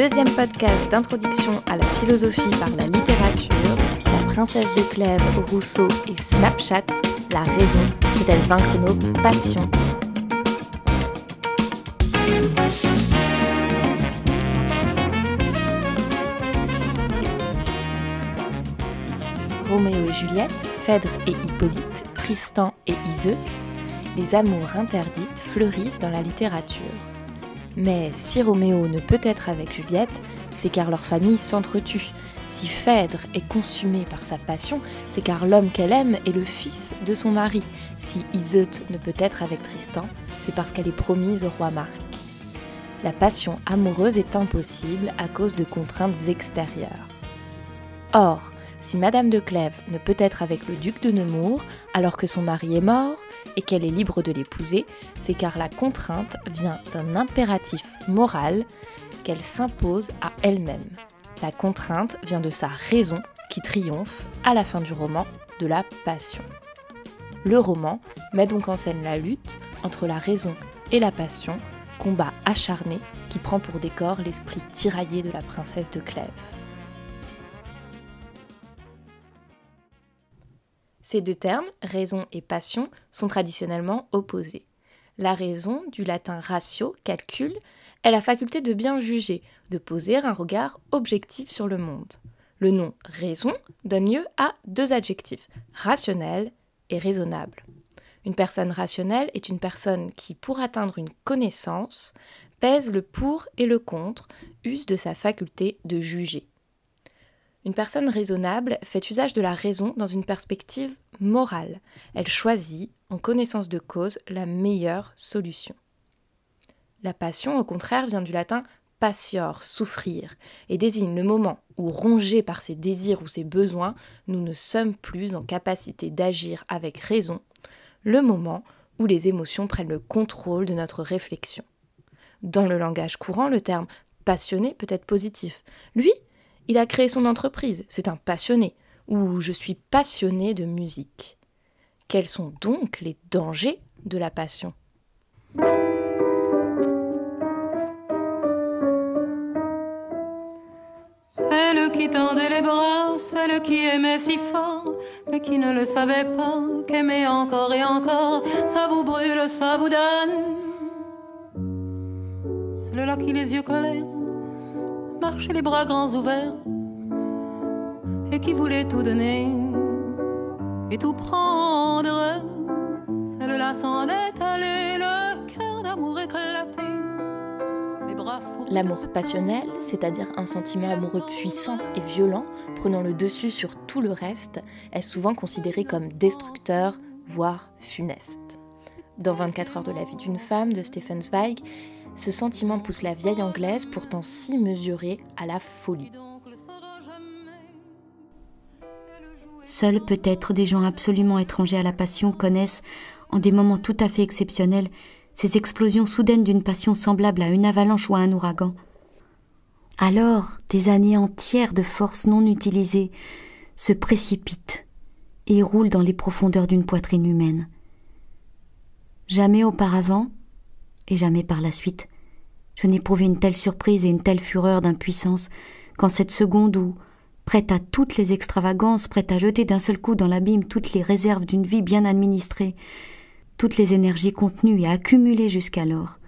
deuxième podcast d'introduction à la philosophie par la littérature, la princesse de Clèves, Rousseau et Snapchat, la raison peut-elle vaincre nos passions Roméo et Juliette, Phèdre et Hippolyte, Tristan et Iseut, les amours interdites fleurissent dans la littérature. Mais si Roméo ne peut être avec Juliette, c'est car leur famille s'entretue. Si Phèdre est consumée par sa passion, c'est car l'homme qu'elle aime est le fils de son mari. Si Iseut ne peut être avec Tristan, c'est parce qu'elle est promise au roi Marc. La passion amoureuse est impossible à cause de contraintes extérieures. Or, si Madame de Clèves ne peut être avec le duc de Nemours alors que son mari est mort, et qu'elle est libre de l'épouser, c'est car la contrainte vient d'un impératif moral qu'elle s'impose à elle-même. La contrainte vient de sa raison qui triomphe à la fin du roman de la passion. Le roman met donc en scène la lutte entre la raison et la passion, combat acharné qui prend pour décor l'esprit tiraillé de la princesse de Clèves. Ces deux termes, raison et passion, sont traditionnellement opposés. La raison, du latin ratio, calcul, est la faculté de bien juger, de poser un regard objectif sur le monde. Le nom raison donne lieu à deux adjectifs, rationnel et raisonnable. Une personne rationnelle est une personne qui, pour atteindre une connaissance, pèse le pour et le contre, use de sa faculté de juger. Une personne raisonnable fait usage de la raison dans une perspective morale. Elle choisit, en connaissance de cause, la meilleure solution. La passion, au contraire, vient du latin patior, souffrir, et désigne le moment où, rongés par ses désirs ou ses besoins, nous ne sommes plus en capacité d'agir avec raison, le moment où les émotions prennent le contrôle de notre réflexion. Dans le langage courant, le terme passionné peut être positif. Lui, il a créé son entreprise, c'est un passionné, ou je suis passionné de musique. Quels sont donc les dangers de la passion? Celle qui tendait les bras, celle qui aimait si fort, mais qui ne le savait pas, qu'aimer encore et encore, ça vous brûle, ça vous donne. Celle-là qui les yeux clairs marcher les bras grands ouverts, et qui voulait tout donner et tout prendre. Celle-là s'en est allée, le cœur d'amour éclaté. L'amour passionnel, c'est-à-dire un sentiment amoureux puissant et violent, prenant le dessus sur tout le reste, est souvent considéré comme destructeur, voire funeste. Dans 24 heures de la vie d'une femme de Stephen Zweig, ce sentiment pousse la vieille anglaise, pourtant si mesurée, à la folie. Seuls peut-être des gens absolument étrangers à la passion connaissent, en des moments tout à fait exceptionnels, ces explosions soudaines d'une passion semblable à une avalanche ou à un ouragan. Alors, des années entières de force non utilisées se précipitent et roulent dans les profondeurs d'une poitrine humaine. Jamais auparavant, et jamais par la suite. Je n'éprouvais une telle surprise et une telle fureur d'impuissance qu'en cette seconde où, prête à toutes les extravagances, prête à jeter d'un seul coup dans l'abîme toutes les réserves d'une vie bien administrée, toutes les énergies contenues et accumulées jusqu'alors,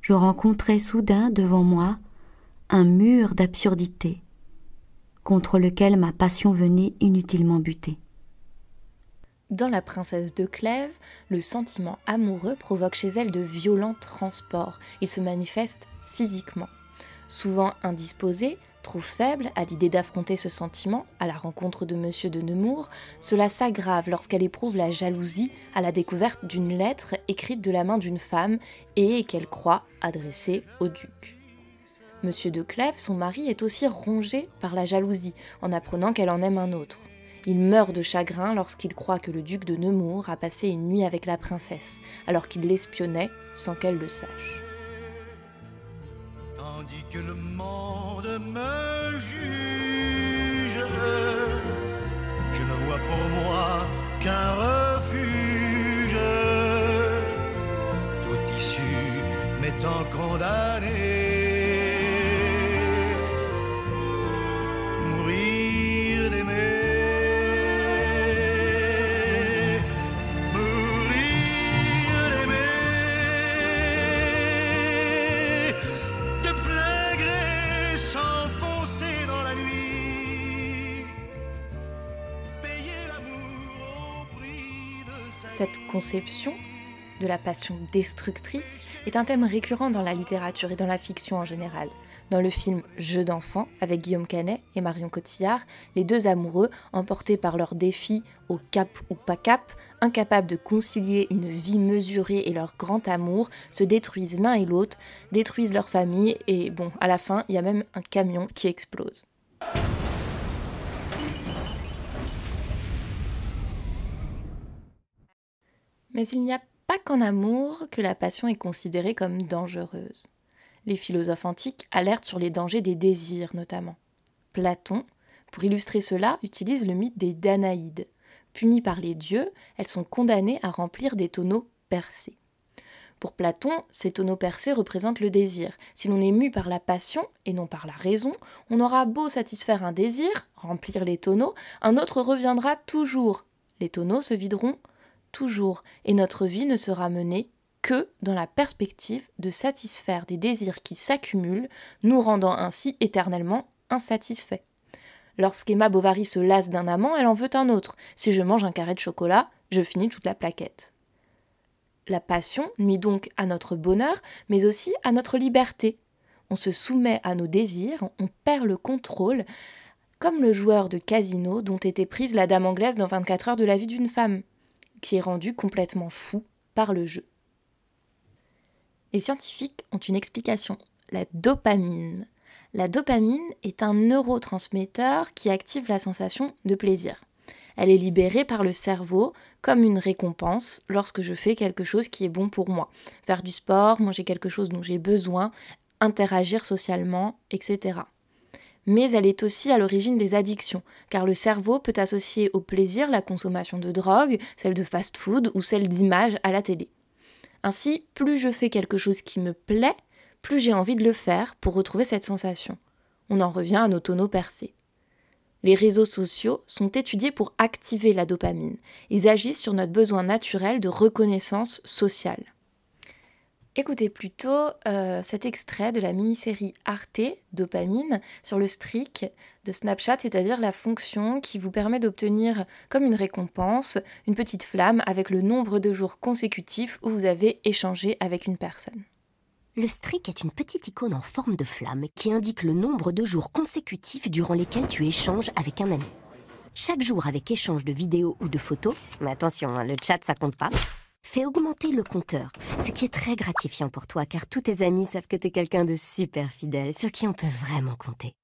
je rencontrais soudain devant moi un mur d'absurdité contre lequel ma passion venait inutilement buter. Dans La princesse de Clèves, le sentiment amoureux provoque chez elle de violents transports. Il se manifeste physiquement. Souvent indisposée, trop faible à l'idée d'affronter ce sentiment à la rencontre de Monsieur de Nemours, cela s'aggrave lorsqu'elle éprouve la jalousie à la découverte d'une lettre écrite de la main d'une femme et qu'elle croit adressée au duc. Monsieur de Clèves, son mari, est aussi rongé par la jalousie en apprenant qu'elle en aime un autre. Il meurt de chagrin lorsqu'il croit que le duc de Nemours a passé une nuit avec la princesse, alors qu'il l'espionnait sans qu'elle le sache. Tandis que le monde me juge, je ne vois pour moi qu'un refuge, tout issu m'étant condamné. Cette conception de la passion destructrice est un thème récurrent dans la littérature et dans la fiction en général. Dans le film Jeu d'enfant, avec Guillaume Canet et Marion Cotillard, les deux amoureux, emportés par leur défi au cap ou pas cap, incapables de concilier une vie mesurée et leur grand amour, se détruisent l'un et l'autre, détruisent leur famille et bon, à la fin, il y a même un camion qui explose. Mais il n'y a pas qu'en amour que la passion est considérée comme dangereuse. Les philosophes antiques alertent sur les dangers des désirs notamment. Platon, pour illustrer cela, utilise le mythe des Danaïdes. Punies par les dieux, elles sont condamnées à remplir des tonneaux percés. Pour Platon, ces tonneaux percés représentent le désir. Si l'on est mu par la passion et non par la raison, on aura beau satisfaire un désir, remplir les tonneaux, un autre reviendra toujours. Les tonneaux se videront toujours, et notre vie ne sera menée que dans la perspective de satisfaire des désirs qui s'accumulent, nous rendant ainsi éternellement insatisfaits. Lorsqu'Emma Bovary se lasse d'un amant, elle en veut un autre. Si je mange un carré de chocolat, je finis toute la plaquette. La passion nuit donc à notre bonheur, mais aussi à notre liberté. On se soumet à nos désirs, on perd le contrôle, comme le joueur de casino dont était prise la dame anglaise dans 24 heures de la vie d'une femme qui est rendu complètement fou par le jeu. Les scientifiques ont une explication, la dopamine. La dopamine est un neurotransmetteur qui active la sensation de plaisir. Elle est libérée par le cerveau comme une récompense lorsque je fais quelque chose qui est bon pour moi. Faire du sport, manger quelque chose dont j'ai besoin, interagir socialement, etc mais elle est aussi à l'origine des addictions, car le cerveau peut associer au plaisir la consommation de drogue, celle de fast-food ou celle d'images à la télé. Ainsi, plus je fais quelque chose qui me plaît, plus j'ai envie de le faire pour retrouver cette sensation. On en revient à nos tonneaux percés. Les réseaux sociaux sont étudiés pour activer la dopamine. Ils agissent sur notre besoin naturel de reconnaissance sociale. Écoutez plutôt euh, cet extrait de la mini-série Arte, Dopamine, sur le streak de Snapchat, c'est-à-dire la fonction qui vous permet d'obtenir comme une récompense une petite flamme avec le nombre de jours consécutifs où vous avez échangé avec une personne. Le streak est une petite icône en forme de flamme qui indique le nombre de jours consécutifs durant lesquels tu échanges avec un ami. Chaque jour avec échange de vidéos ou de photos, mais attention, hein, le chat ça compte pas, Fais augmenter le compteur, ce qui est très gratifiant pour toi car tous tes amis savent que t'es quelqu'un de super fidèle sur qui on peut vraiment compter.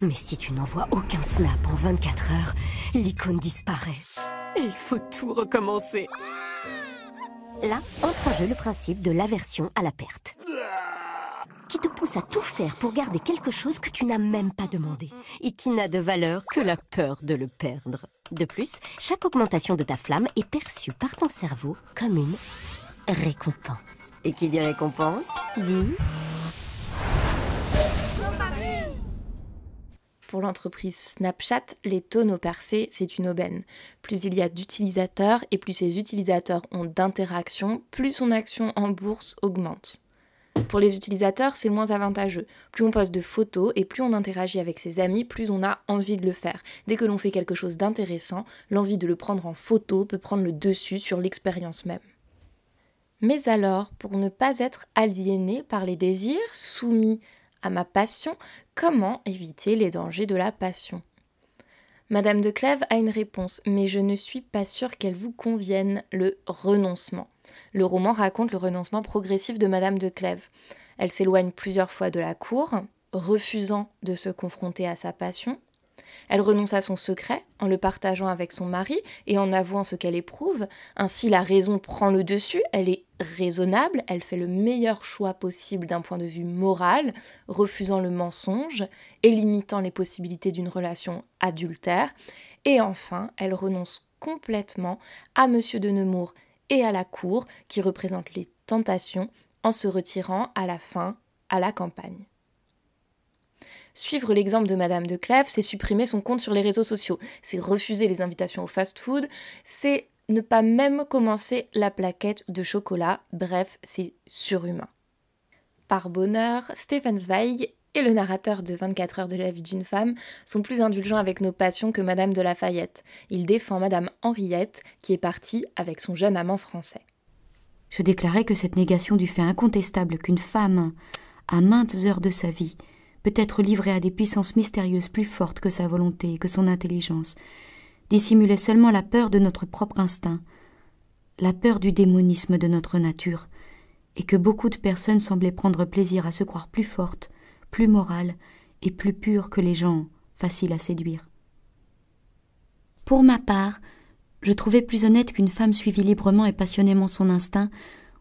Mais si tu n'envoies aucun snap en 24 heures, l'icône disparaît. Et il faut tout recommencer. Là entre en jeu le principe de l'aversion à la perte qui te pousse à tout faire pour garder quelque chose que tu n'as même pas demandé et qui n'a de valeur que la peur de le perdre. De plus, chaque augmentation de ta flamme est perçue par ton cerveau comme une récompense. Et qui dit récompense dit... Pour l'entreprise Snapchat, les tonneaux percés, c'est une aubaine. Plus il y a d'utilisateurs et plus ces utilisateurs ont d'interactions, plus son action en bourse augmente. Pour les utilisateurs, c'est moins avantageux. Plus on poste de photos et plus on interagit avec ses amis, plus on a envie de le faire. Dès que l'on fait quelque chose d'intéressant, l'envie de le prendre en photo peut prendre le dessus sur l'expérience même. Mais alors, pour ne pas être aliéné par les désirs, soumis à ma passion, comment éviter les dangers de la passion? Madame de Clèves a une réponse, mais je ne suis pas sûre qu'elle vous convienne, le renoncement. Le roman raconte le renoncement progressif de Madame de Clèves. Elle s'éloigne plusieurs fois de la cour, refusant de se confronter à sa passion, elle renonce à son secret en le partageant avec son mari et en avouant ce qu'elle éprouve. Ainsi, la raison prend le dessus, elle est raisonnable, elle fait le meilleur choix possible d'un point de vue moral, refusant le mensonge et limitant les possibilités d'une relation adultère. Et enfin, elle renonce complètement à Monsieur de Nemours et à la cour qui représentent les tentations en se retirant à la fin à la campagne. Suivre l'exemple de Madame de Clèves, c'est supprimer son compte sur les réseaux sociaux, c'est refuser les invitations au fast-food, c'est ne pas même commencer la plaquette de chocolat, bref, c'est surhumain. Par bonheur, Stefan Zweig et le narrateur de 24 heures de la vie d'une femme sont plus indulgents avec nos passions que Madame de Lafayette. Il défend Madame Henriette, qui est partie avec son jeune amant français. Je déclarais que cette négation du fait incontestable qu'une femme, à maintes heures de sa vie, peut être livrée à des puissances mystérieuses plus fortes que sa volonté et que son intelligence, dissimulait seulement la peur de notre propre instinct, la peur du démonisme de notre nature, et que beaucoup de personnes semblaient prendre plaisir à se croire plus fortes, plus morales et plus pures que les gens faciles à séduire. Pour ma part, je trouvais plus honnête qu'une femme suivit librement et passionnément son instinct,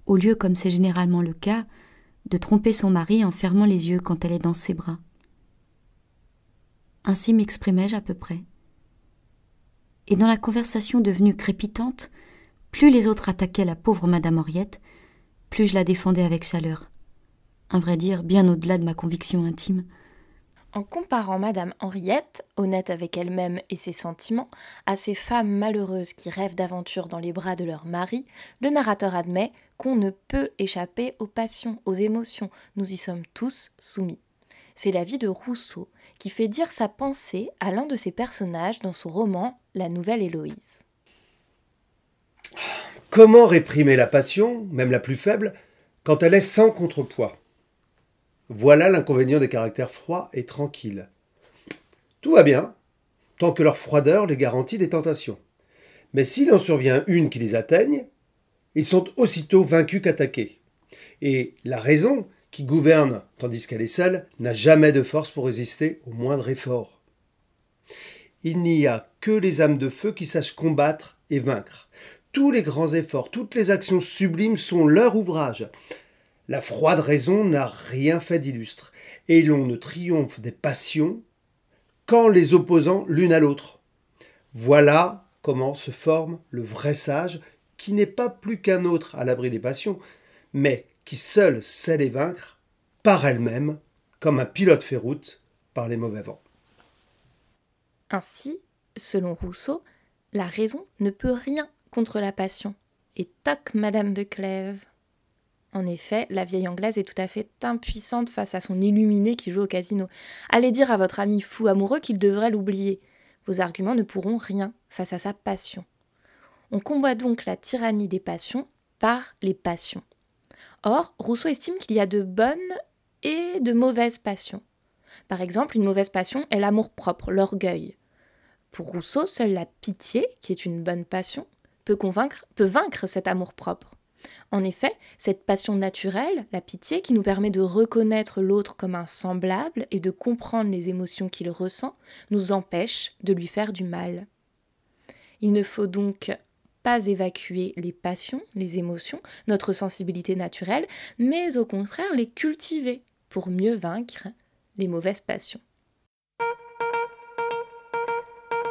au lieu, comme c'est généralement le cas, de tromper son mari en fermant les yeux quand elle est dans ses bras. Ainsi m'exprimai-je à peu près. Et dans la conversation devenue crépitante, plus les autres attaquaient la pauvre Madame Henriette, plus je la défendais avec chaleur. Un vrai dire, bien au-delà de ma conviction intime. En comparant Madame Henriette, honnête avec elle-même et ses sentiments, à ces femmes malheureuses qui rêvent d'aventure dans les bras de leur mari, le narrateur admet qu'on ne peut échapper aux passions, aux émotions. Nous y sommes tous soumis. C'est la vie de Rousseau qui fait dire sa pensée à l'un de ses personnages dans son roman La Nouvelle Héloïse. Comment réprimer la passion, même la plus faible, quand elle est sans contrepoids? Voilà l'inconvénient des caractères froids et tranquilles. Tout va bien, tant que leur froideur les garantit des tentations. Mais s'il en survient une qui les atteigne, ils sont aussitôt vaincus qu'attaqués. Et la raison, qui gouverne tandis qu'elle est seule, n'a jamais de force pour résister au moindre effort. Il n'y a que les âmes de feu qui sachent combattre et vaincre. Tous les grands efforts, toutes les actions sublimes sont leur ouvrage. La froide raison n'a rien fait d'illustre, et l'on ne triomphe des passions qu'en les opposant l'une à l'autre. Voilà comment se forme le vrai sage, qui n'est pas plus qu'un autre à l'abri des passions, mais qui seul sait les vaincre par elle-même, comme un pilote fait route par les mauvais vents. Ainsi, selon Rousseau, la raison ne peut rien contre la passion. Et toc, Madame de Clèves. En effet, la vieille anglaise est tout à fait impuissante face à son illuminé qui joue au casino. Allez dire à votre ami fou amoureux qu'il devrait l'oublier. Vos arguments ne pourront rien face à sa passion. On combat donc la tyrannie des passions par les passions. Or, Rousseau estime qu'il y a de bonnes et de mauvaises passions. Par exemple, une mauvaise passion est l'amour propre, l'orgueil. Pour Rousseau, seule la pitié, qui est une bonne passion, peut, convaincre, peut vaincre cet amour-propre. En effet, cette passion naturelle, la pitié, qui nous permet de reconnaître l'autre comme un semblable et de comprendre les émotions qu'il ressent, nous empêche de lui faire du mal. Il ne faut donc pas évacuer les passions, les émotions, notre sensibilité naturelle, mais au contraire les cultiver pour mieux vaincre les mauvaises passions.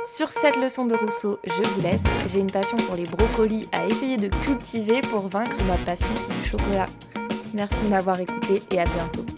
Sur cette leçon de Rousseau, je vous laisse. J'ai une passion pour les brocolis à essayer de cultiver pour vaincre ma passion du chocolat. Merci de m'avoir écouté et à bientôt.